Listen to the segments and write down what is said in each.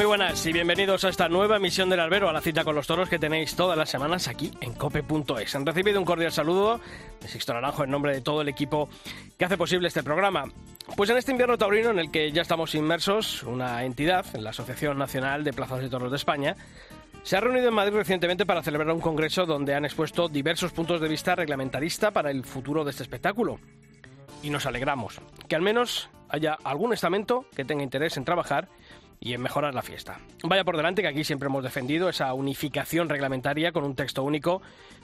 Muy buenas y bienvenidos a esta nueva emisión del Albero, a la cita con los toros que tenéis todas las semanas aquí en cope.es. Han recibido un cordial saludo de Sixto Naranjo en nombre de todo el equipo que hace posible este programa. Pues en este invierno taurino en el que ya estamos inmersos, una entidad, la Asociación Nacional de Plazas de Toros de España, se ha reunido en Madrid recientemente para celebrar un congreso donde han expuesto diversos puntos de vista reglamentarista para el futuro de este espectáculo. Y nos alegramos que al menos haya algún estamento que tenga interés en trabajar y en mejorar la fiesta. Vaya por delante que aquí siempre hemos defendido esa unificación reglamentaria con un texto único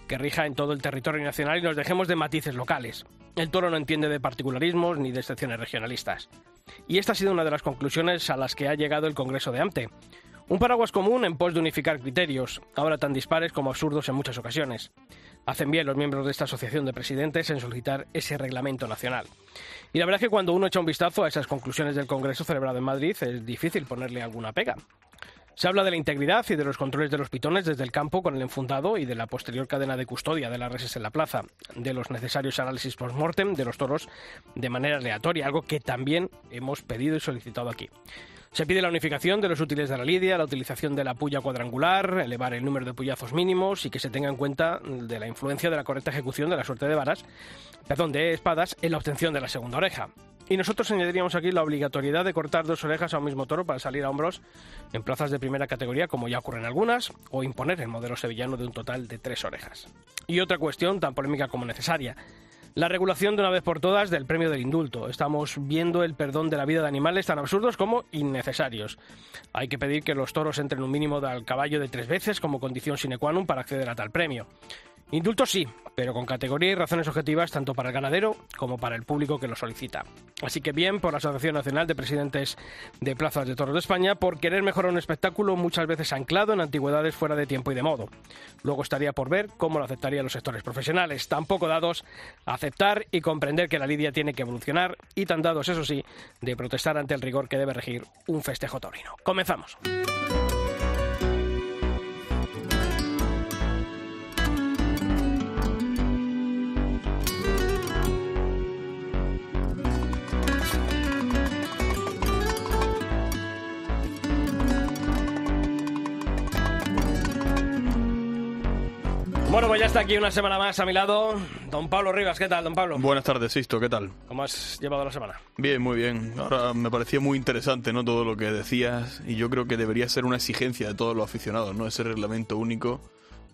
que rija en todo el territorio nacional y nos dejemos de matices locales. El toro no entiende de particularismos ni de excepciones regionalistas. Y esta ha sido una de las conclusiones a las que ha llegado el Congreso de AMTE. Un paraguas común en pos de unificar criterios, ahora tan dispares como absurdos en muchas ocasiones. Hacen bien los miembros de esta asociación de presidentes en solicitar ese reglamento nacional. Y la verdad es que cuando uno echa un vistazo a esas conclusiones del Congreso celebrado en Madrid es difícil ponerle alguna pega. Se habla de la integridad y de los controles de los pitones desde el campo con el enfundado y de la posterior cadena de custodia de las reses en la plaza, de los necesarios análisis post-mortem de los toros de manera aleatoria, algo que también hemos pedido y solicitado aquí. Se pide la unificación de los útiles de la lidia, la utilización de la puya cuadrangular, elevar el número de puyazos mínimos y que se tenga en cuenta de la influencia de la correcta ejecución de la suerte de varas, perdón, de espadas en la obtención de la segunda oreja. Y nosotros añadiríamos aquí la obligatoriedad de cortar dos orejas a un mismo toro para salir a hombros en plazas de primera categoría, como ya ocurren algunas, o imponer el modelo sevillano de un total de tres orejas. Y otra cuestión tan polémica como necesaria la regulación de una vez por todas del premio del indulto. Estamos viendo el perdón de la vida de animales tan absurdos como innecesarios. Hay que pedir que los toros entren un mínimo del caballo de tres veces como condición sine qua non para acceder a tal premio. Indulto sí, pero con categoría y razones objetivas tanto para el ganadero como para el público que lo solicita. Así que bien por la Asociación Nacional de Presidentes de Plazas de Toros de España por querer mejorar un espectáculo muchas veces anclado en antigüedades fuera de tiempo y de modo. Luego estaría por ver cómo lo aceptarían los sectores profesionales, tampoco dados a aceptar y comprender que la lidia tiene que evolucionar y tan dados, eso sí, de protestar ante el rigor que debe regir un festejo taurino. Comenzamos. Bueno, pues ya está aquí una semana más a mi lado. Don Pablo Rivas, ¿qué tal, don Pablo? Buenas tardes, Sisto, ¿qué tal? ¿Cómo has llevado la semana? Bien, muy bien. Ahora me parecía muy interesante, ¿no? Todo lo que decías y yo creo que debería ser una exigencia de todos los aficionados, ¿no? Ese reglamento único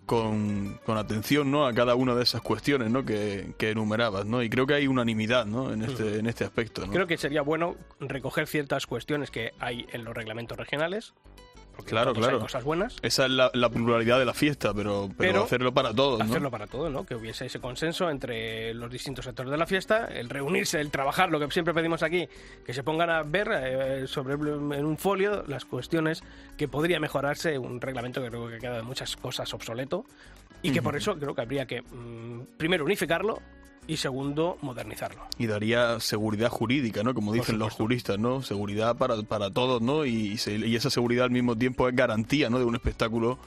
con, con atención, ¿no? A cada una de esas cuestiones, ¿no? Que, que enumerabas, ¿no? Y creo que hay unanimidad, ¿no? En este, en este aspecto, ¿no? Creo que sería bueno recoger ciertas cuestiones que hay en los reglamentos regionales porque Claro, todos hay claro. cosas buenas. Esa es la, la pluralidad de la fiesta, pero, pero, Pero hacerlo para todos, ¿no? Hacerlo para todo, ¿no? Que hubiese ese consenso entre los distintos sectores de la fiesta, el reunirse, el trabajar, lo que siempre pedimos aquí, que se pongan a ver eh, sobre en un folio las cuestiones que podría mejorarse un reglamento que creo que queda de muchas cosas obsoleto y que por eso creo que habría que mm, primero unificarlo y segundo modernizarlo. Y daría seguridad jurídica, ¿no? Como dicen los juristas, ¿no? Seguridad para, para todos, ¿no? Y, y esa seguridad al mismo tiempo es garantía, ¿no? De un espectáculo,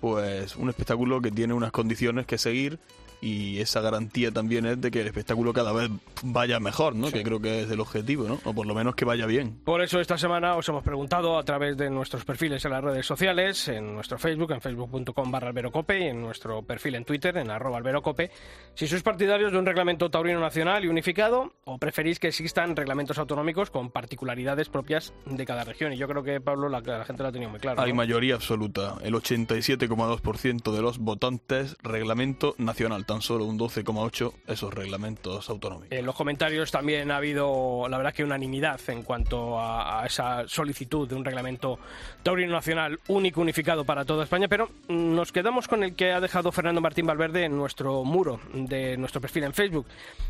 pues un espectáculo que tiene unas condiciones que seguir y esa garantía también es de que el espectáculo cada vez vaya mejor, ¿no? Que creo que es el objetivo, ¿no? O por lo menos que vaya bien. Por eso esta semana os hemos preguntado a través de nuestros perfiles en las redes sociales, en nuestro Facebook, en facebook.com barra alberocope y en nuestro perfil en Twitter, en arroba alberocope, si sois partidarios de un reglamento taurino nacional y unificado o preferís que existan reglamentos autonómicos con particularidades propias de cada región. Y yo creo que, Pablo, la, la gente lo ha tenido muy claro. Hay mayoría absoluta, el 87,2% de los votantes, reglamento nacional. Tan solo un 12,8 esos reglamentos autonómicos. En los comentarios también ha habido, la verdad, que unanimidad en cuanto a, esa solicitud de un reglamento taurino nacional único, unificado para toda España, pero nos quedamos con el que ha dejado Fernando Martín Valverde en nuestro muro de nuestro perfil en Facebook.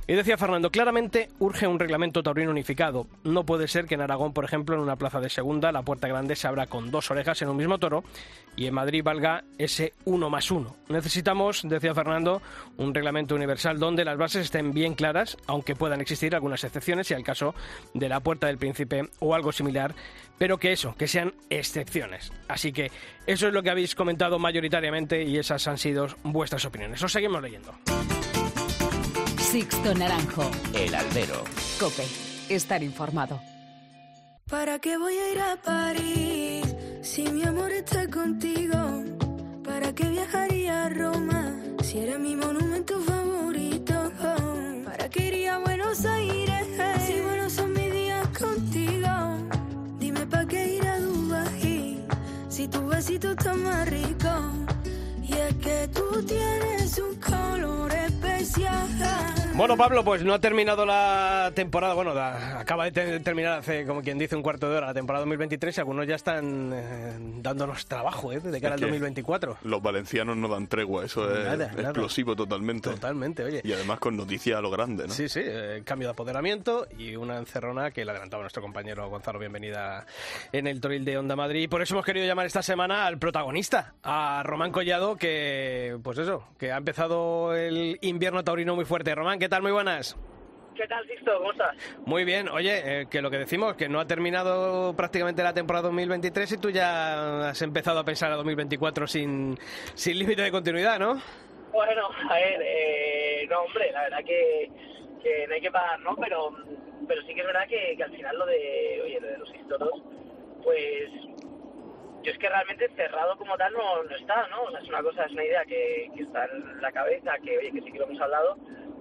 Y decía Fernando, claramente urge un reglamento taurino unificado. No puede ser que en Aragón, por ejemplo, en una plaza de segunda, la puerta grande se abra con dos orejas en un mismo toro y en Madrid valga ese uno más uno. Necesitamos, decía Fernando, un reglamento universal donde las bases estén bien claras, aunque puedan existir algunas excepciones, si el caso de la Puerta del Príncipe o algo similar, pero que eso, que sean excepciones. Así que eso es lo que habéis comentado mayoritariamente y esas han sido vuestras opiniones. Os seguimos leyendo. Sixto Naranjo. El albero. Cope. Estar informado. ¿Para qué voy a ir a París si mi amor está contigo? ¿Para qué viajaría a Roma si era mi monumento favorito? ¿Para qué iría a Buenos Aires si buenos son mis días contigo? Dime para qué ir a Dubai si tu besito está más rico. Y es que tú tienes un color especial. Bueno, Pablo, pues no ha terminado la temporada, bueno, acaba de terminar hace, como quien dice, un cuarto de hora la temporada 2023 y algunos ya están eh, dándonos trabajo, ¿eh? De cara al 2024. Los valencianos no dan tregua, eso es explosivo totalmente. Totalmente, oye. Y además con noticias a lo grande, ¿no? Sí, sí, eh, cambio de apoderamiento y una encerrona que le adelantaba nuestro compañero Gonzalo Bienvenida en el Toril de Onda Madrid. Y por eso hemos querido llamar esta semana al protagonista, a Román Collado, que, pues eso, que ha empezado el invierno taurino muy fuerte. Román, ¿qué tal? Muy buenas. ¿Qué tal, Sixto? ¿Cómo estás? Muy bien. Oye, eh, que lo que decimos, que no ha terminado prácticamente la temporada 2023 y tú ya has empezado a pensar a 2024 sin, sin límite de continuidad, ¿no? Bueno, a ver, eh, no, hombre, la verdad que, que, no hay que pagar, ¿no? Pero, pero sí que es verdad que, al final lo de, oye, lo de los historios, pues yo es que realmente cerrado como tal no, no está, ¿no? O sea, es una cosa, es una idea que, que está en la cabeza, que oye, que sí que lo hemos hablado,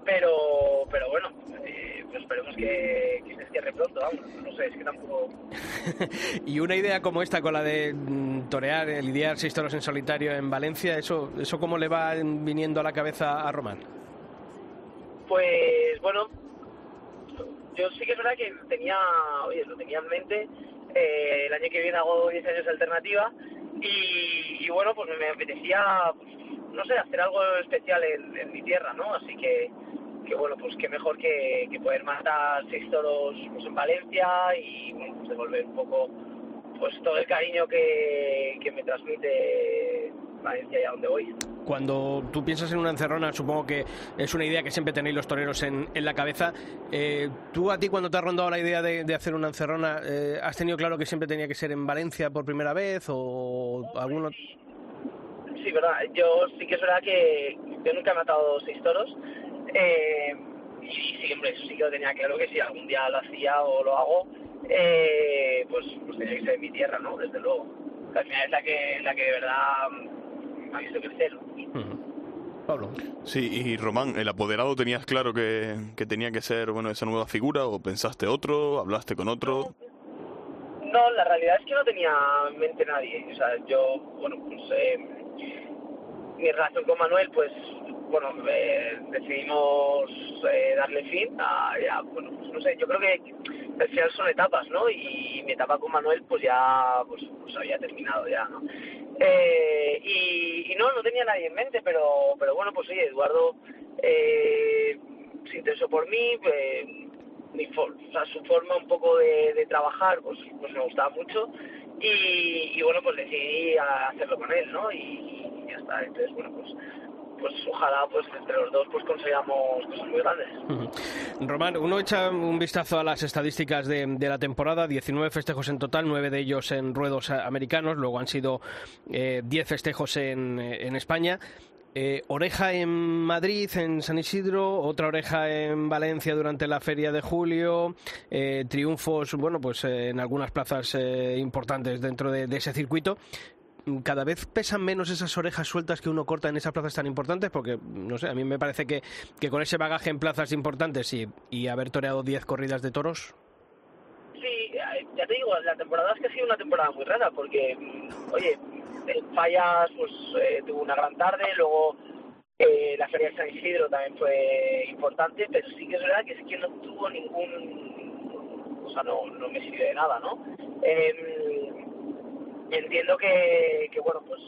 pero pero bueno, eh, pues esperemos que, que, se cierre pronto, vamos, no sé, es que tampoco... y una idea como esta, con la de mm, torear, lidiar seis toros en solitario en Valencia, ¿eso, ¿eso cómo le va viniendo a la cabeza a Román? Pues bueno, yo sí que es verdad que tenía, oye, lo tenía en mente, eh, el año que viene hago 10 años de alternativa y, bueno, pues me apetecía, pues, no sé, hacer algo especial en, mi tierra, ¿no? Así que, que bueno, pues qué mejor que, poder matar seis toros pues, en Valencia y bueno, pues devolver un poco pues todo el cariño que, que me transmite Valencia y a donde voy. Cuando tú piensas en una encerrona, supongo que es una idea que siempre tenéis los toreros en, en la cabeza. Eh, ¿Tú a ti cuando te has rondado la idea de, hacer una encerrona, eh, has tenido claro que siempre tenía que ser en Valencia por primera vez o alguno? Sí, verdad. Yo sí que es verdad que yo nunca he matado seis toros. Eh, y sí, hombre, eso sí que lo tenía claro que si algún día lo hacía o lo hago, eh, pues, pues tenía que ser en mi tierra, ¿no? Desde luego. al final es la que, la que de verdad me ha visto crecer. Pablo. Sí, y Román, ¿el apoderado tenías claro que, que, tenía que ser bueno esa nueva figura o pensaste otro, hablaste con otro? No, la realidad es que no tenía en mente nadie. O sea, yo, bueno, pues eh, mi relación con Manuel, pues bueno, eh, decidimos eh, darle fin a, ya, bueno, pues no sé, yo creo que al final son etapas, ¿no? Y mi etapa con Manuel, pues ya, pues, pues había terminado ya, ¿no? Eh, y, no, no tenía nadie en mente, pero, pero bueno, pues oye, Eduardo eh, se interesó por mí, mi sea, su forma un poco de, de trabajar, pues, pues me gustaba mucho y, y, bueno, pues decidí hacerlo con él, ¿no? Y, ya está. Entonces, bueno, pues pues ojalá pues entre los dos pues consigamos cosas muy grandes. Román, uno echa un vistazo a las estadísticas de, de, la temporada, 19 festejos en total, 9 de ellos en ruedos americanos, luego han sido eh, 10 festejos en, en España. Eh, oreja en Madrid, en San Isidro, otra oreja en Valencia durante la feria de julio, eh, triunfos, bueno, pues eh, en algunas plazas eh, importantes dentro de, ese circuito cada vez pesan menos esas orejas sueltas que uno corta en esas plazas tan importantes, porque, no sé, a mí me parece que, que con ese bagaje en plazas importantes y, haber toreado 10 corridas de toros. Sí, ya te digo, la temporada es que ha sido una temporada muy rara, porque, mm, oye, Fallas pues eh, tuvo una gran tarde, luego Eh, la feria de San Isidro también fue importante, pero sí que es verdad que es que no tuvo ningún, o sea, no, no me sirvió de nada, ¿no? Eh, entiendo que, que, bueno, pues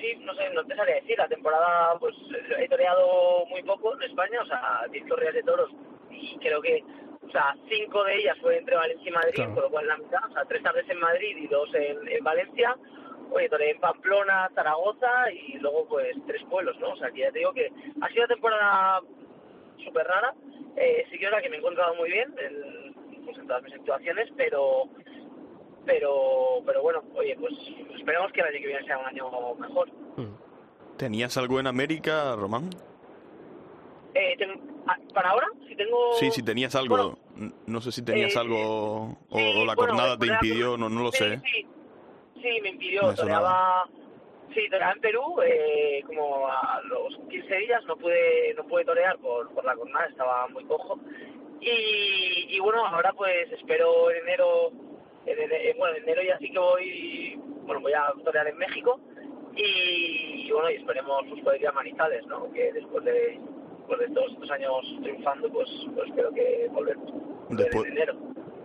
sí, no sé, no te sabría decir, la temporada pues he toreado muy poco en España, o sea, 10 corridas de toros y creo que, o sea, cinco de ellas fue entre Valencia y Madrid, Claro. por lo cual la mitad, o sea, tres tardes en Madrid y dos en, en Valencia, oye, toreé en Pamplona, Zaragoza y luego pues tres pueblos, ¿no? O sea, que ya te digo que ha sido una temporada súper rara, eh, sí que es verdad que me he encontrado muy bien en, pues, en todas mis actuaciones, pero pero pero bueno, oye, pues esperemos que el año que viene sea un año mejor. ¿Tenías algo en América, Román? Eh, ten- ah, ¿Para ahora? Si tengo... Sí, si tenías algo. Bueno, no sé si tenías eh, algo o, sí, o la bueno, jornada te impidió, no, no lo sí, sé. Sí, sí, me impidió. Me toreaba, sí, toreaba en Perú, eh, como a los 15 días no pude, no pude torear por, por la jornada, estaba muy cojo. Y, y bueno, ahora pues espero en enero, en, bueno, en enero ya sí que voy, bueno, voy a torear en México. Y, y bueno, y esperemos pues poder ir a Manizales, ¿no? Que después de, después de todos estos años triunfando, pues, pues espero que volver, volver Después- en enero.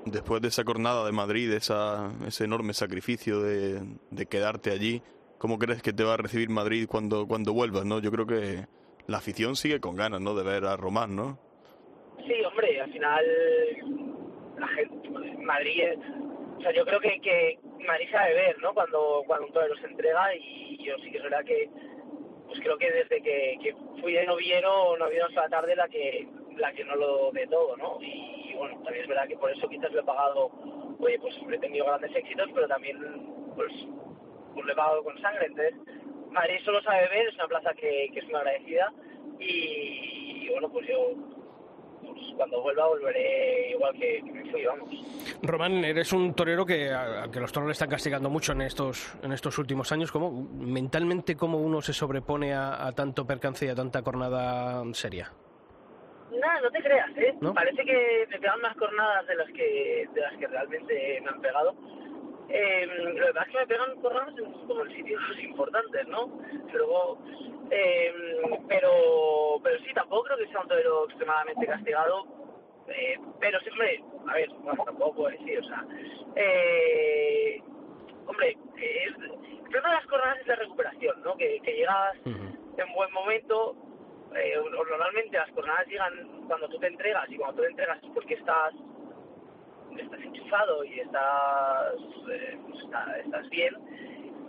Después de esa jornada de Madrid, esa, ese enorme sacrificio de, de quedarte allí, ¿cómo crees que te va a recibir Madrid cuando, cuando vuelvas? ¿no? Yo creo que la afición sigue con ganas ¿no? de ver a Román, ¿no? Sí, hombre, al final la gente, Madrid, o sea, yo creo que, que Madrid sabe ver, ¿no? Cuando, cuando un torero se entrega y yo sí que es verdad que, pues creo que desde que, que fui de noviero, no ha habido la tarde la que, la que no lo de todo, ¿no? Y, bueno, también es verdad que por eso quizás lo he pagado, oye, pues he tenido grandes éxitos, pero también, pues, pues lo he pagado con sangre, entonces Madrid solo sabe ver, es una plaza que, que es muy agradecida y, y bueno, pues yo pues cuando vuelva volveré igual que, que vamos. Román, eres un torero que, a que los toros le están castigando mucho en estos, en estos últimos años. ¿Cómo, mentalmente, cómo uno se sobrepone a, a tanto percance y a tanta cornada seria? Nada, no te creas, ¿eh? ¿No? Parece que me pegan más cornadas de las que de las que realmente me han pegado. Eh, lo que pasa es que me pegan cornadas en, como en sitios importantes, ¿no? Luego, eh, pero, pero sí, tampoco creo que sea un torero extremadamente castigado. Eh, pero siempre, a ver, bueno, tampoco puedo decir, o sea, eh, hombre, es, el problema de las cornadas es la recuperación, ¿no? Que, que llegas en buen momento. Eh, normalmente las jornadas llegan cuando tú te entregas y cuando tú te entregas es porque estás estás enchufado y estás eh, pues está- estás bien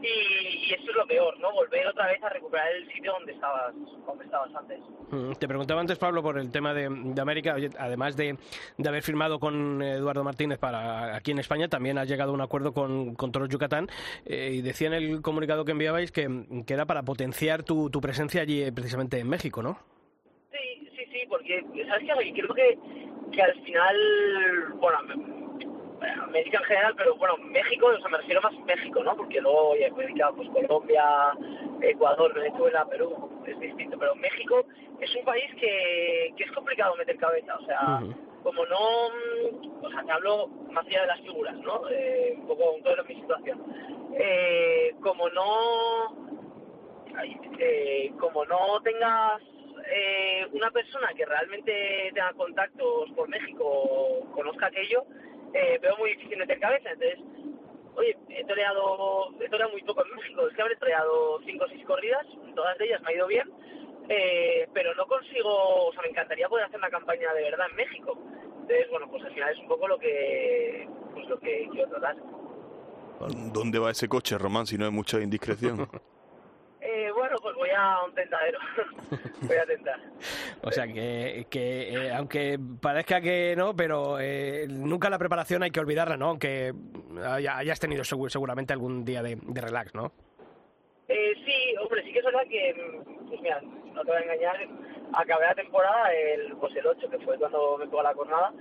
y, y eso es lo peor no volver otra vez a recuperar el sitio donde estabas donde estabas antes Mm, Te preguntaba antes, Pablo, por el tema de, de América. Además de, de haber firmado con Eduardo Martínez para aquí en España, también has llegado a un acuerdo con, con Toros Yucatán eh, y decía en el comunicado que enviabais que, que era para potenciar tu, tu presencia allí, eh, precisamente en México, ¿no? Sí, sí, sí, porque, ¿sabes qué? Creo que, que al final, bueno, América en general, pero bueno, México, o sea, me refiero más a México, ¿no? Porque luego, oye, América, pues Colombia, Ecuador, Venezuela, Perú, es distinto, pero México es un país que, que es complicado meter cabeza, o sea, como no, o sea, te hablo más allá de las figuras, ¿no? Eh, un poco un todo mi situación. Eh, como no, eh, como no tengas eh, una persona que realmente tenga contactos por México o conozca aquello, eh, veo muy difícil meter cabeza. Entonces, oye, he toreado, he toreado muy poco en México, es que habré toreado cinco o seis corridas, todas de ellas me ha ido bien, eh, pero no consigo, o sea, me encantaría poder hacer una campaña de verdad en México. Entonces, bueno, pues al final es un poco lo que, pues lo que quiero tratar. ¿Dónde va ese coche, Román, si no hay mucha indiscreción? Eh, bueno, pues voy a un tentadero, voy a tentar. O sea, que, que eh, aunque parezca que no, pero eh, nunca la preparación hay que olvidarla, ¿no? Aunque haya- hayas tenido segu- seguramente algún día de, de relax, ¿no? Eh, sí, hombre, sí que es verdad que, mm, pues mira, no te voy a engañar, acabé la temporada el, pues el 8, que fue cuando me pegó la jornada,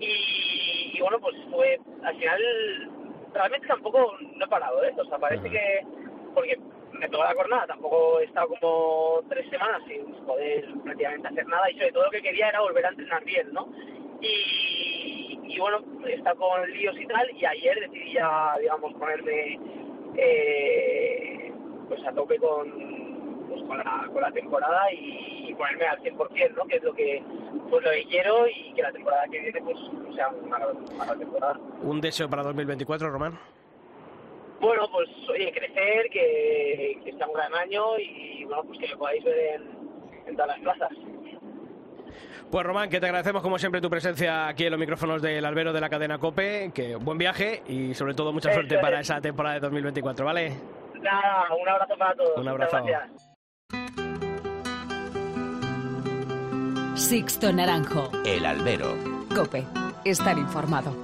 y, y bueno, pues fue, al final, realmente tampoco no he parado, ¿eh? O sea, parece que, porque me pegó la jornada, tampoco he estado como tres semanas sin poder prácticamente hacer nada, y sobre todo lo que quería era volver a entrenar bien, ¿no? Y, y bueno, he estado con líos y tal, y ayer decidí ya, digamos, ponerme eh, pues a tope con, pues con la, con la temporada y, ponerme al 100%, ¿no? Que es lo que, pues lo que quiero y que la temporada que viene pues sea una, gran temporada. ¿Un deseo para 2024, Román? Bueno, pues oye, crecer, que, que sea un gran año y bueno, pues que me podáis ver en, en todas las plazas. Pues Román, que te agradecemos como siempre tu presencia aquí en los micrófonos del albero de la cadena COPE, que buen viaje y sobre todo mucha suerte para esa temporada de 2024, ¿vale? Nada, un abrazo para todos. Un abrazo. Sixto Naranjo. El albero. COPE. Estar informado.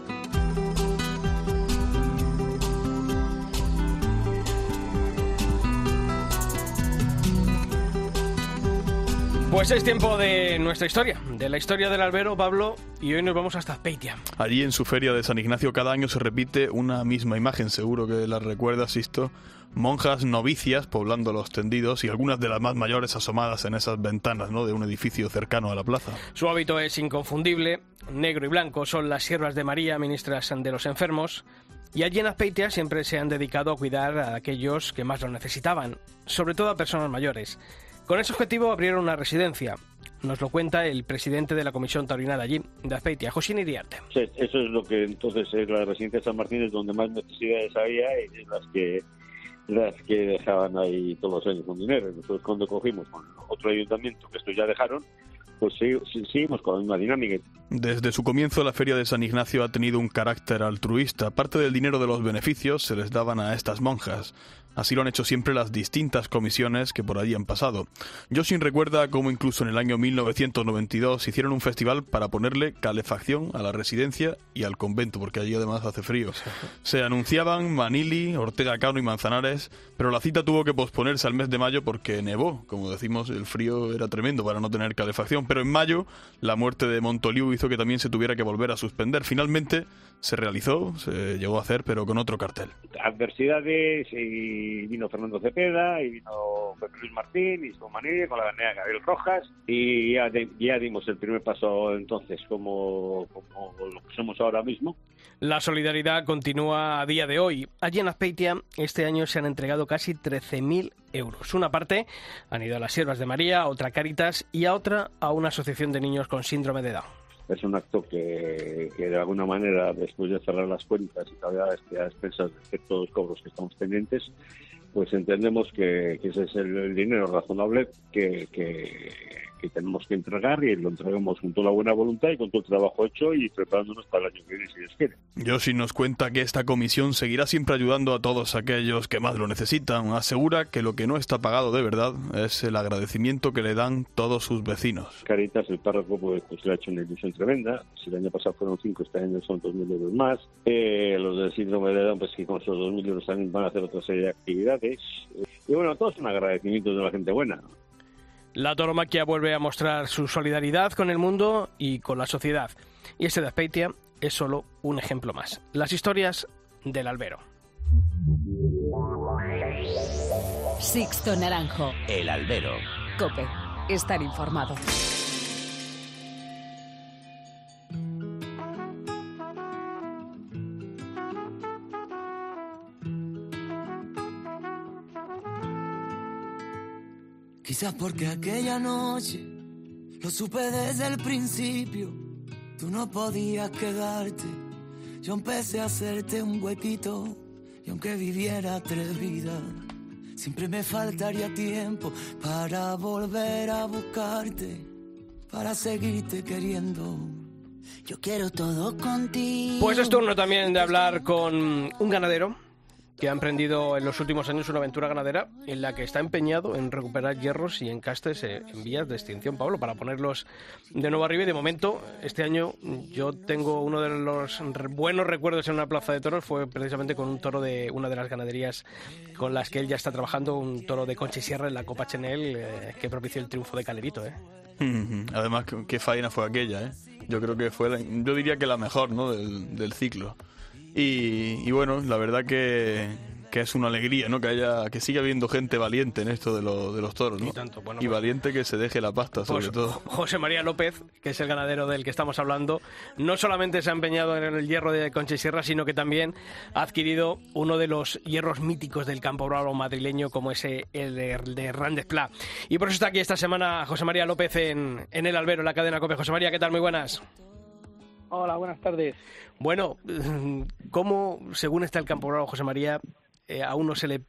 Pues es tiempo de nuestra historia, de la historia del albero, Pablo, y hoy nos vamos hasta Azpeitia. Allí en su feria de San Ignacio cada año se repite una misma imagen, seguro que la recuerdas, Sisto. Monjas novicias poblando los tendidos y algunas de las más mayores asomadas en esas ventanas ¿no? de un edificio cercano a la plaza. Su hábito es inconfundible, negro y blanco son las siervas de María, ministras de los enfermos, y allí en Azpeitia siempre se han dedicado a cuidar a aquellos que más lo necesitaban, sobre todo a personas mayores. Con ese objetivo abrieron una residencia. Nos lo cuenta el presidente de la Comisión Taurina de allí, de Azpeitia, Josín Iriarte. Sí, eso es lo que entonces es la residencia de San Martín es donde más necesidades había y las que las que dejaban ahí todos los años con dinero. Nosotros cuando cogimos con otro ayuntamiento, que esto ya dejaron, pues seguimos con la misma dinámica. Desde su comienzo, la Feria de San Ignacio ha tenido un carácter altruista. Parte del dinero de los beneficios se les daban a estas monjas. Así lo han hecho siempre las distintas comisiones que por allí han pasado. Yosin recuerda cómo incluso en el año 1992 hicieron un festival para ponerle calefacción a la residencia y al convento, porque allí además hace frío. Se anunciaban Manili, Ortega Cano y Manzanares, pero la cita tuvo que posponerse al mes de mayo porque nevó. Como decimos, el frío era tremendo para no tener calefacción. Pero en mayo, la muerte de Montoliu hizo que también se tuviera que volver a suspender. Finalmente se realizó, se llegó a hacer, pero con otro cartel. Adversidades y vino Fernando Cepeda y vino Pepe Luis Martín y con Manili, con la ganera Gabriel Rojas y ya, dimos el primer paso entonces como, como lo que somos ahora mismo. La solidaridad continúa a día de hoy. Allí en Azpeitia este año se han entregado casi 13.000 euros. Una parte han ido a las Siervas de María, otra a Cáritas y a otra a una asociación de niños con síndrome de Down es un acto que, que, de alguna manera, después de cerrar las cuentas y todavía a expensas de todos los cobros que estamos pendientes, pues entendemos que, ese es el, dinero razonable que, que tenemos que entregar y lo entregamos con toda la buena voluntad y con todo el trabajo hecho y preparándonos para el año que viene, si Dios quiere. Yoshi nos cuenta que esta comisión seguirá siempre ayudando a todos aquellos que más lo necesitan. Asegura que lo que no está pagado de verdad es el agradecimiento que le dan todos sus vecinos. Caritas, el párroco, pues, pues le ha hecho una ilusión tremenda. Si el año pasado fueron cinco, este año son dos mil euros más. Eh, los del síndrome de Down, pues que con esos dos mil euros también van a hacer otra serie de actividades. Y bueno, todos son agradecimientos de la gente buena. La toromaquia vuelve a mostrar su solidaridad con el mundo y con la sociedad. Y este de Aspeitia es solo un ejemplo más. Las historias del albero. Sixto Naranjo. El albero. Cope. Estar informado. Quizás porque aquella noche lo supe desde el principio. Tú no podías quedarte. Yo empecé a hacerte un huequito. Y aunque viviera tres vidas, siempre me faltaría tiempo para volver a buscarte. Para seguirte queriendo. Yo quiero todo contigo. Pues es turno también de hablar con un ganadero que ha emprendido en los últimos años una aventura ganadera en la que está empeñado en recuperar hierros y encastes en vías de extinción, Pablo, para ponerlos de nuevo arriba. Y de momento, este año yo tengo uno de los buenos recuerdos en una plaza de toros, fue precisamente con un toro de una de las ganaderías con las que él ya está trabajando, un toro de Concha y Sierra en la Copa Chenel, eh, que propició el triunfo de Calerito. ¿eh? Además, qué faena fue aquella, ¿eh? Yo creo que fue, yo diría que la mejor, ¿no? Del ciclo. Y, y, bueno, la verdad que, que es una alegría, ¿no? Que haya, que siga habiendo gente valiente en esto de, lo- de los toros, ¿no? Y tanto, bueno, y pues- valiente que se deje la pasta, sobre Pues, todo. José María López, que es el ganadero del que estamos hablando, no solamente se ha empeñado en el hierro de Concha y Sierra, sino que también ha adquirido uno de los hierros míticos del campo bravo madrileño, como ese el de, de Hernández Pla. Y por eso está aquí esta semana José María López en, en el albero, en la cadena COPE. José María, ¿qué tal? Muy buenas. Hola, buenas tardes. Bueno, ¿cómo, según está el campo José María, eh, a uno se le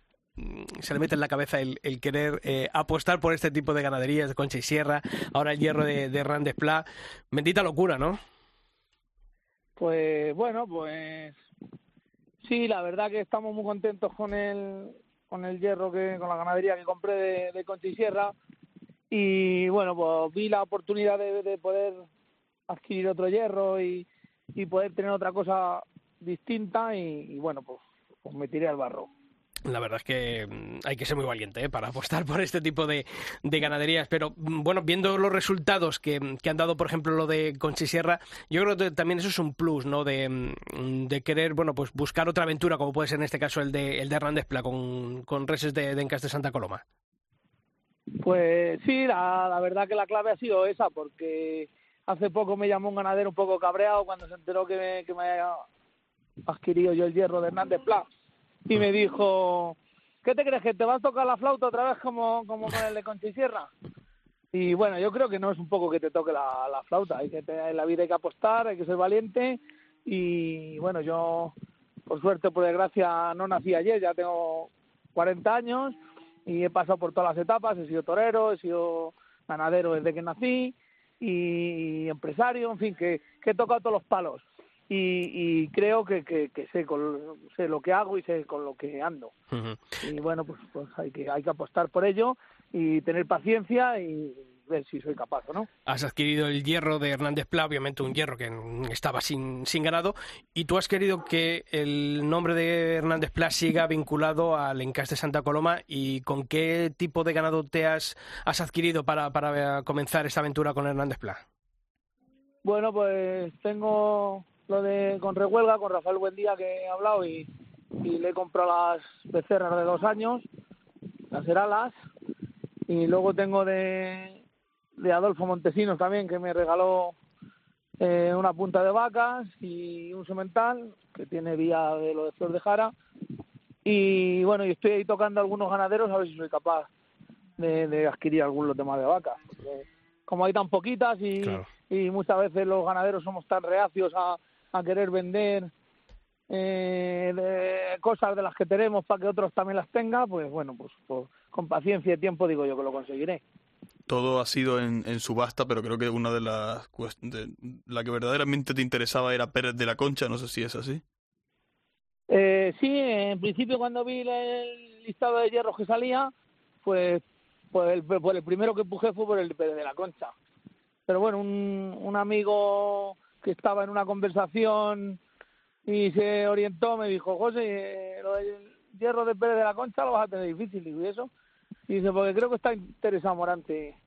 se le mete en la cabeza el, el querer eh, apostar por este tipo de ganaderías de Concha y Sierra, ahora el hierro de, de Hernández Pla. Bendita locura, ¿no? Pues bueno, pues sí, la verdad que estamos muy contentos con el con el hierro que con la ganadería que compré de, de Concha y Sierra y bueno, pues vi la oportunidad de, de poder adquirir otro hierro y, y poder tener otra cosa distinta y, y bueno, pues, pues me tiré al barro. La verdad es que mm, hay que ser muy valiente ¿eh? para apostar por este tipo de, de ganaderías. Pero mm, bueno, viendo los resultados que, que han dado, por ejemplo, lo de Concha y Sierra, yo creo que también eso es un plus, ¿no? De, mm, de querer, bueno, pues buscar otra aventura, como puede ser en este caso el de, el de Hernández Pla con, con reses de, de Encas de Santa Coloma. Pues sí, la, la verdad que la clave ha sido esa, porque hace poco me llamó un ganadero un poco cabreado cuando se enteró que me, que me había adquirido yo el hierro de Hernández Pla. Y me dijo, ¿qué te crees, que te vas a tocar la flauta otra vez como, como con el de Concha y Sierra? Y bueno, yo creo que no es un poco que te toque la, la flauta, hay que te- en la vida hay que apostar, hay que ser valiente. Y bueno, yo por suerte, por desgracia, no nací ayer, ya tengo 40 años y he pasado por todas las etapas, he sido torero, he sido ganadero desde que nací y empresario, en fin, que, que he tocado todos los palos y, y creo que, que, que sé, con, sé lo que hago y sé con lo que ando. Y bueno, pues, pues hay, que, hay que apostar por ello y tener paciencia y ver si soy capaz o no. Has adquirido el hierro de Hernández Pla, obviamente un hierro que estaba sin, sin ganado, y tú has querido que el nombre de Hernández Pla siga vinculado al encaste Santa Coloma. ¿Y con qué tipo de ganado te has, has adquirido para, para comenzar esta aventura con Hernández Pla? Bueno, pues tengo lo de con Rehuelga, con Rafael Buendía que he hablado y, y le he comprado las becerras de dos años, las Heralas, y luego tengo de, de Adolfo Montesinos también que me regaló eh, una punta de vacas y un semental que tiene vía de lo de Flor de Jara y bueno, y estoy ahí tocando a algunos ganaderos a ver si soy capaz de, de adquirir algún lote más de vacas. porque como hay tan poquitas y, Claro. y muchas veces los ganaderos somos tan reacios a, a querer vender eh, de cosas de las que tenemos para que otros también las tengan, pues bueno, pues, pues con paciencia y tiempo digo yo que lo conseguiré. Todo ha sido en, subasta, pero creo que una de las de- la que verdaderamente te interesaba era Pérez de la Concha, no sé si es así. Eh, sí, en principio cuando vi el listado de hierros que salía, pues, pues el, por el primero que empujé fue por el Pérez de la Concha. Pero bueno, un, un amigo que estaba en una conversación y se orientó me dijo, José, lo del hierro de Pérez de la Concha lo vas a tener difícil. ¿y eso? Y dice, porque creo que está interesado Morante.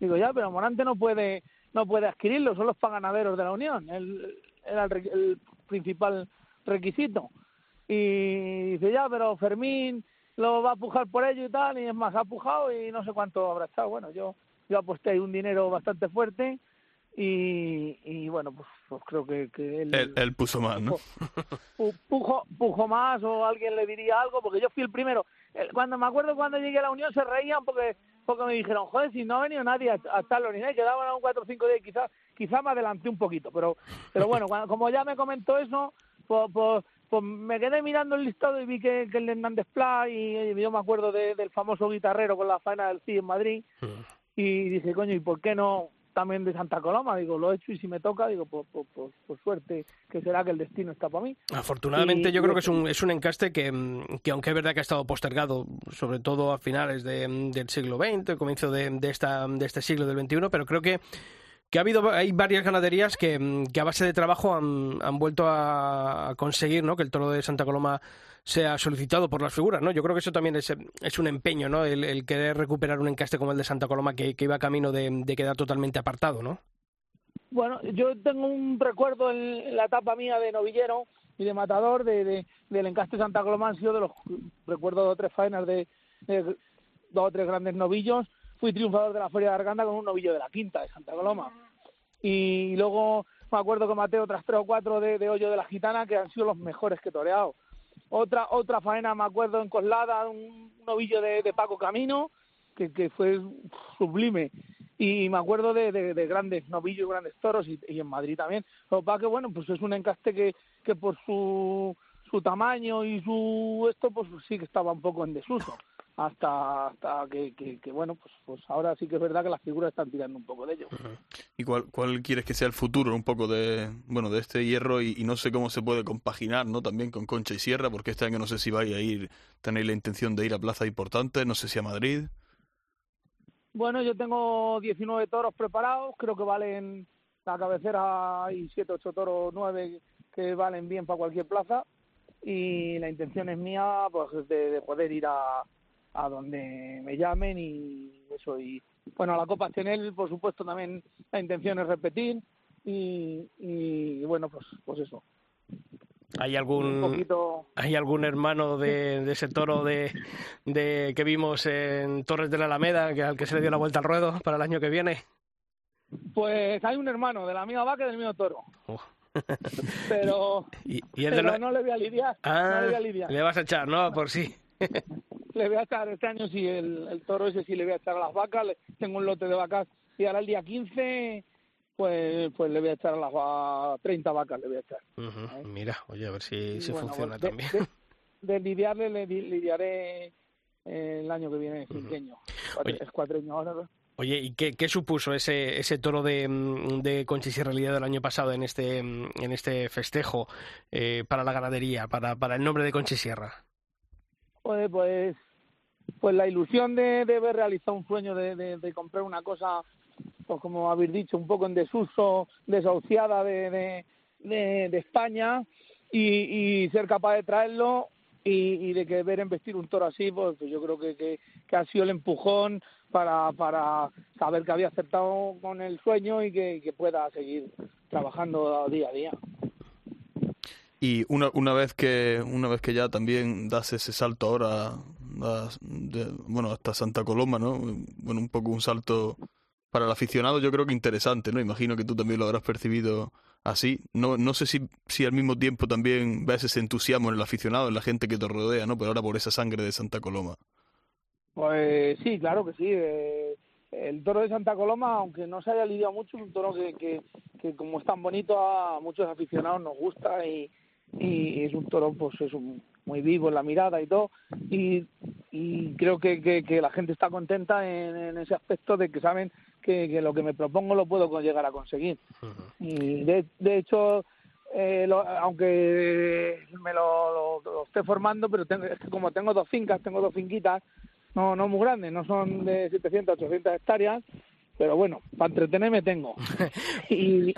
Digo, ya, pero Morante no puede no puede adquirirlo, son los paganaderos de la Unión. Él era el, el principal requisito. Y dice, ya, pero Fermín lo va a pujar por ello y tal, y es más, ha pujado y no sé cuánto habrá estado. Bueno, yo, yo aposté ahí un dinero bastante fuerte y, y bueno, pues, pues creo que, que él, Él, él puso más, ¿no? pu- pujo, pujo más o alguien le diría algo, porque yo fui el primero. El- Cuando me acuerdo cuando llegué a la Unión se reían porque porque me dijeron, joder, si no ha venido nadie a, a estarlo ni nada, y quedaban a un 4 o 5 días, quizás quizá me adelanté un poquito, pero pero bueno, cuando- como ya me comentó eso, pues, pues, pues me quedé mirando el listado y vi que, que el de Hernández Pla, y, y yo me acuerdo de- del famoso guitarrero con la faena del CIE en Madrid, y dije, coño, ¿y por qué no también de Santa Coloma? Digo, lo he hecho y si me toca, digo, pues, pues, pues, por suerte, que será que el destino está para mí. Afortunadamente Y- yo creo que es un, es un encaste que, mm, que aunque es verdad que ha estado postergado, sobre todo a finales de, mm, del siglo XX, comienzo de, de, esta, de este siglo del XXI, pero creo que, que ha habido hay varias ganaderías que, mm, que a base de trabajo han, han vuelto a conseguir ¿no? que el toro de Santa Coloma sea solicitado por las figuras, ¿no? Yo creo que eso también es, es un empeño, ¿no? El, querer recuperar un encaste como el de Santa Coloma que, que iba camino de, de quedar totalmente apartado, ¿no? Bueno, yo tengo un recuerdo en, la etapa mía de novillero y de matador de, de- del encaste Santa Coloma han sido de los recuerdo dos o tres faenas de, de dos o tres grandes novillos fui triunfador de la feria de Arganda con un novillo de la quinta de Santa Coloma y luego me acuerdo que maté otras tres o cuatro de, de hoyo de la gitana que han sido los mejores que he toreado otra otra faena me acuerdo en Coslada un novillo de, Paco Camino que, que fue sublime. Y me acuerdo de, de- de grandes novillos grandes toros y, y en Madrid también. Lo que bueno pues es un encaste que, que por su su tamaño y su esto pues sí que estaba un poco en desuso hasta hasta que, que, que, bueno pues pues ahora sí que es verdad que las figuras están tirando un poco de ello ¿Y cuál, cuál quieres que sea el futuro un poco de, bueno, de este hierro y, y no sé cómo se puede compaginar, ¿no? También con Concha y Sierra, porque este año no sé si vais a ir, tenéis la intención de ir a plazas importantes, no sé si a Madrid. Bueno, yo tengo 19 toros preparados, creo que valen la cabecera hay 7, 8 toros, 9 que valen bien para cualquier plaza y la intención es mía pues de, de poder ir a, a donde me llamen y eso y bueno, a la Copa Chanel por supuesto también la intención es repetir y, y bueno, pues pues eso. ¿Hay algún, poquito ¿Hay algún hermano de, de ese toro de, de que vimos en Torres de la Alameda que, al que se le dio la vuelta al ruedo para el año que viene? pues hay un hermano de la misma vaca y del mismo toro, Oh. pero Y, y el de pero la- no le voy a lidiar, no Ah, le voy a lidiar. le vas a echar, ¿no? Por sí. le voy a echar este año sí el, el toro ese sí le voy a echar a las vacas le- tengo un lote de vacas y ahora el día 15 pues pues le voy a echar a las a 30 vacas le voy a echar Mira, oye, a ver si, si bueno, funciona pues, de- también. de, de lidiarle le di- lidiaré el año que viene cinqueño Cuatro- Oye. es cuatreño ahora. Oye, ¿y qué, qué supuso ese, ese toro de, de Conchis y Realidad del año pasado en este, en este festejo eh, para la ganadería, para, para el nombre de Conchis Sierra? Joder, pues pues la ilusión de, de haber realizado un sueño de, de- comprar una cosa pues como habéis dicho un poco en desuso desahuciada de, de, España y, y ser capaz de traerlo y, y de que ver investir un toro así pues, pues yo creo que, que, que ha sido el empujón para, para saber que había acertado con el sueño y que, que pueda seguir trabajando día a día. Y una, una vez que una vez que ya también das ese salto ahora, bueno, hasta Santa Coloma, ¿no? Bueno, un poco un salto para el aficionado yo creo que interesante, ¿no? Imagino que tú también lo habrás percibido así. No, no sé si, si al mismo tiempo también ves ese entusiasmo en el aficionado, en la gente que te rodea, ¿no? Pero ahora por esa sangre de Santa Coloma. Pues sí, claro que sí. eh, el toro de Santa Coloma, aunque no se haya lidiado mucho, es un toro que, que, que como es tan bonito a muchos aficionados nos gusta y, y es un toro pues es muy vivo en la mirada y todo y, y creo que, que, que la gente está contenta en, en ese aspecto de que saben que, que lo que me propongo lo puedo llegar a conseguir. Y de, de hecho eh, lo- aunque me lo, lo- lo esté formando pero tengo, es que como tengo dos fincas tengo dos finquitas no no muy grandes no son de 700 800 hectáreas pero bueno para entretenerme tengo. Y,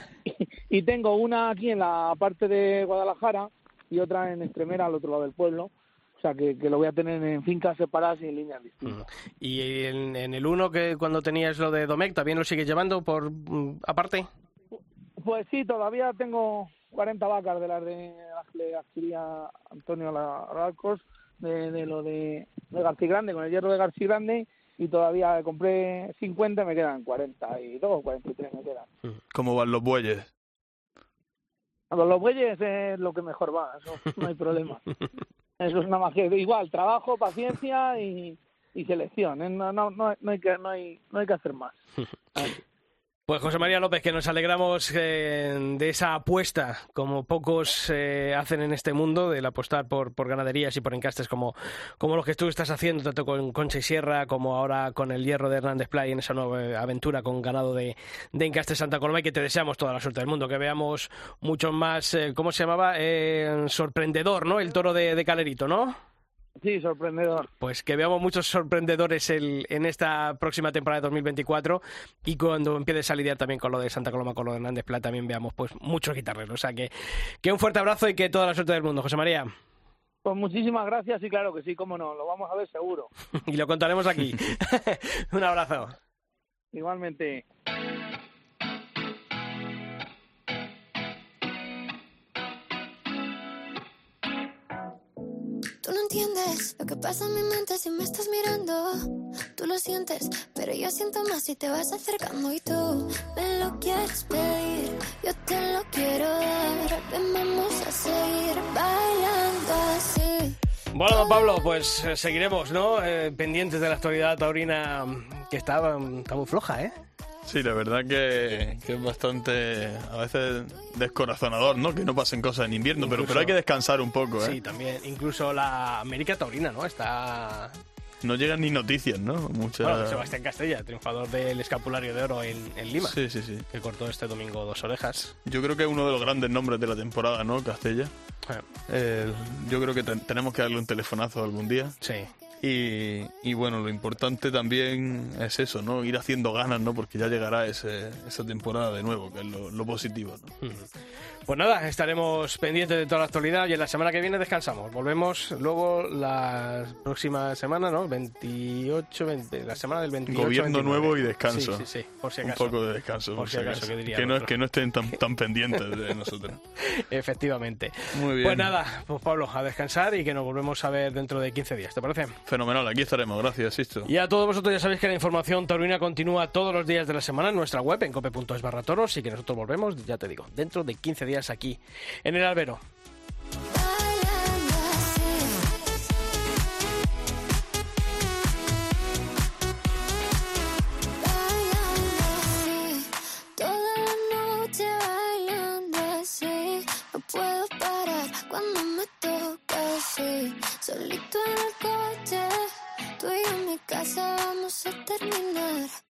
y tengo una aquí en la parte de Guadalajara y otra en Extremera al otro lado del pueblo o sea que, que lo voy a tener en fincas separadas y en líneas distintas Y en, en el uno que cuando tenías lo de Domecq, ¿también lo sigues llevando por mm, aparte? Pues sí, todavía tengo 40 vacas de las de las que le adquiría Antonio Larcos, de, de lo de, de García Grande, con el hierro de García Grande, y todavía compré 50, me quedan 42, 43 me quedan. ¿Cómo van los bueyes? Los, los bueyes es lo que mejor va, eso no hay problema. Eso es una magia. Igual, trabajo, paciencia y, y selección. ¿eh? No, no, no, no hay que, no, hay, no hay que hacer más. Pues José María López, que nos alegramos eh, de esa apuesta, como pocos eh, hacen en este mundo, del apostar por, ganaderías y por encastes como, como los que tú estás haciendo, tanto con Concha y Sierra como ahora con el Hierro de Hernández Play en esa nueva aventura con ganado de, de Santa Coloma y que te deseamos toda la suerte del mundo, que veamos mucho más, eh, ¿cómo se llamaba? Eh, sorprendedor, ¿no? El toro de, de Calerito, ¿no? Sí, sorprendedor. Pues que veamos muchos sorprendedores el- en esta próxima temporada de 2024 y cuando empieces a lidiar también con lo de Santa Coloma, con lo de Hernández Plata, también veamos pues muchos guitarreros. O sea que, que un fuerte abrazo y que toda la suerte del mundo, José María. Pues muchísimas gracias y claro que sí, cómo no, lo vamos a ver seguro. Y lo contaremos aquí. un abrazo. Igualmente. Tú no entiendes lo que pasa en mi mente si me estás mirando. Tú lo sientes, pero yo siento más si te vas acercando y tú me lo quieres pedir. Yo te lo quiero dar. Vamos a seguir bailando así. Bueno, Pablo, pues eh, seguiremos, ¿no? Eh, pendientes de la actualidad taurina que está, mm, está muy floja, ¿eh? Sí, la verdad que, que es bastante, a veces, descorazonador, ¿no? Que no pasen cosas en invierno, pero, Incluso- pero hay que descansar un poco, ¿eh? Sí, también. Incluso la América Taurina, ¿no? Está. No llegan ni noticias, ¿no? Muchas... Bueno, Sebastián Castella, triunfador del escapulario de oro en, en Lima, Sí, sí, sí. que cortó este domingo dos orejas. Yo creo que es uno de los grandes nombres de la temporada, ¿no? Castella. Eh, Eh, yo creo que ten- tenemos que darle un telefonazo algún día. Sí. Y, y bueno, lo importante también es eso, ¿no? Ir haciendo ganas, ¿no? Porque ya llegará ese, esa temporada de nuevo, que es lo, lo positivo, ¿no? Pues nada, estaremos pendientes de toda la actualidad y en la semana que viene descansamos. Volvemos luego la próxima semana, ¿no? 28, 20, la semana del 28. Gobierno 29. nuevo y descanso. Sí, sí, sí, por si Un acaso. poco de descanso, Por si acaso, que no, que no estén tan, tan pendientes de nosotros. Efectivamente. Muy bien. Pues nada, pues Pablo, a descansar y que nos volvemos a ver dentro de 15 días, ¿te parece? Fenomenal, aquí estaremos. Gracias, Sisto. Y a todos vosotros ya sabéis que la información taurina continúa todos los días de la semana en nuestra web, en cope.es barra toros, y que nosotros volvemos, ya te digo, dentro de 15 días aquí, en el albero. Bailando así. Bailando así. Toda la noche bailando así. No puedo parar cuando me toca así. Solito en el coche. Tú y yo en mi casa vamos a terminar.